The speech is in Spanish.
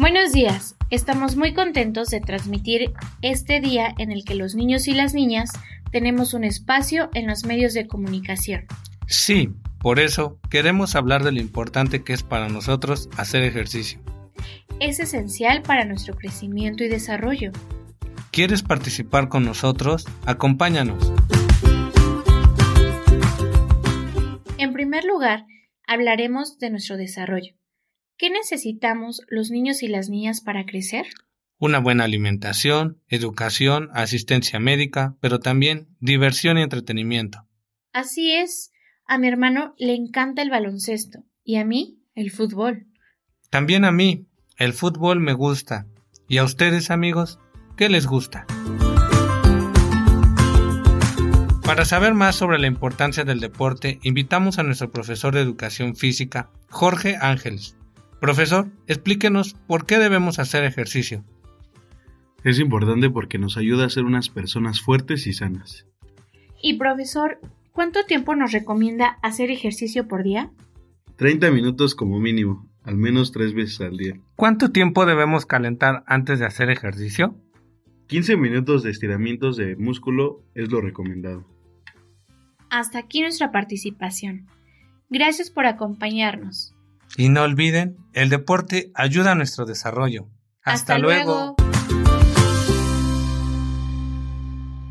Buenos días, estamos muy contentos de transmitir este día en el que los niños y las niñas tenemos un espacio en los medios de comunicación. Sí, por eso queremos hablar de lo importante que es para nosotros hacer ejercicio. Es esencial para nuestro crecimiento y desarrollo. ¿Quieres participar con nosotros? Acompáñanos. En primer lugar, hablaremos de nuestro desarrollo. ¿Qué necesitamos los niños y las niñas para crecer? Una buena alimentación, educación, asistencia médica, pero también diversión y entretenimiento. Así es. A mi hermano le encanta el baloncesto y a mí el fútbol. También a mí. El fútbol me gusta. ¿Y a ustedes, amigos? ¿Qué les gusta? Para saber más sobre la importancia del deporte, invitamos a nuestro profesor de educación física, Jorge Ángeles. Profesor, explíquenos por qué debemos hacer ejercicio. Es importante porque nos ayuda a ser unas personas fuertes y sanas. Y profesor, ¿cuánto tiempo nos recomienda hacer ejercicio por día? 30 minutos como mínimo, al menos tres veces al día. ¿Cuánto tiempo debemos calentar antes de hacer ejercicio? 15 minutos de estiramientos de músculo es lo recomendado. Hasta aquí nuestra participación. Gracias por acompañarnos. Y no olviden, el deporte ayuda a nuestro desarrollo. Hasta, luego.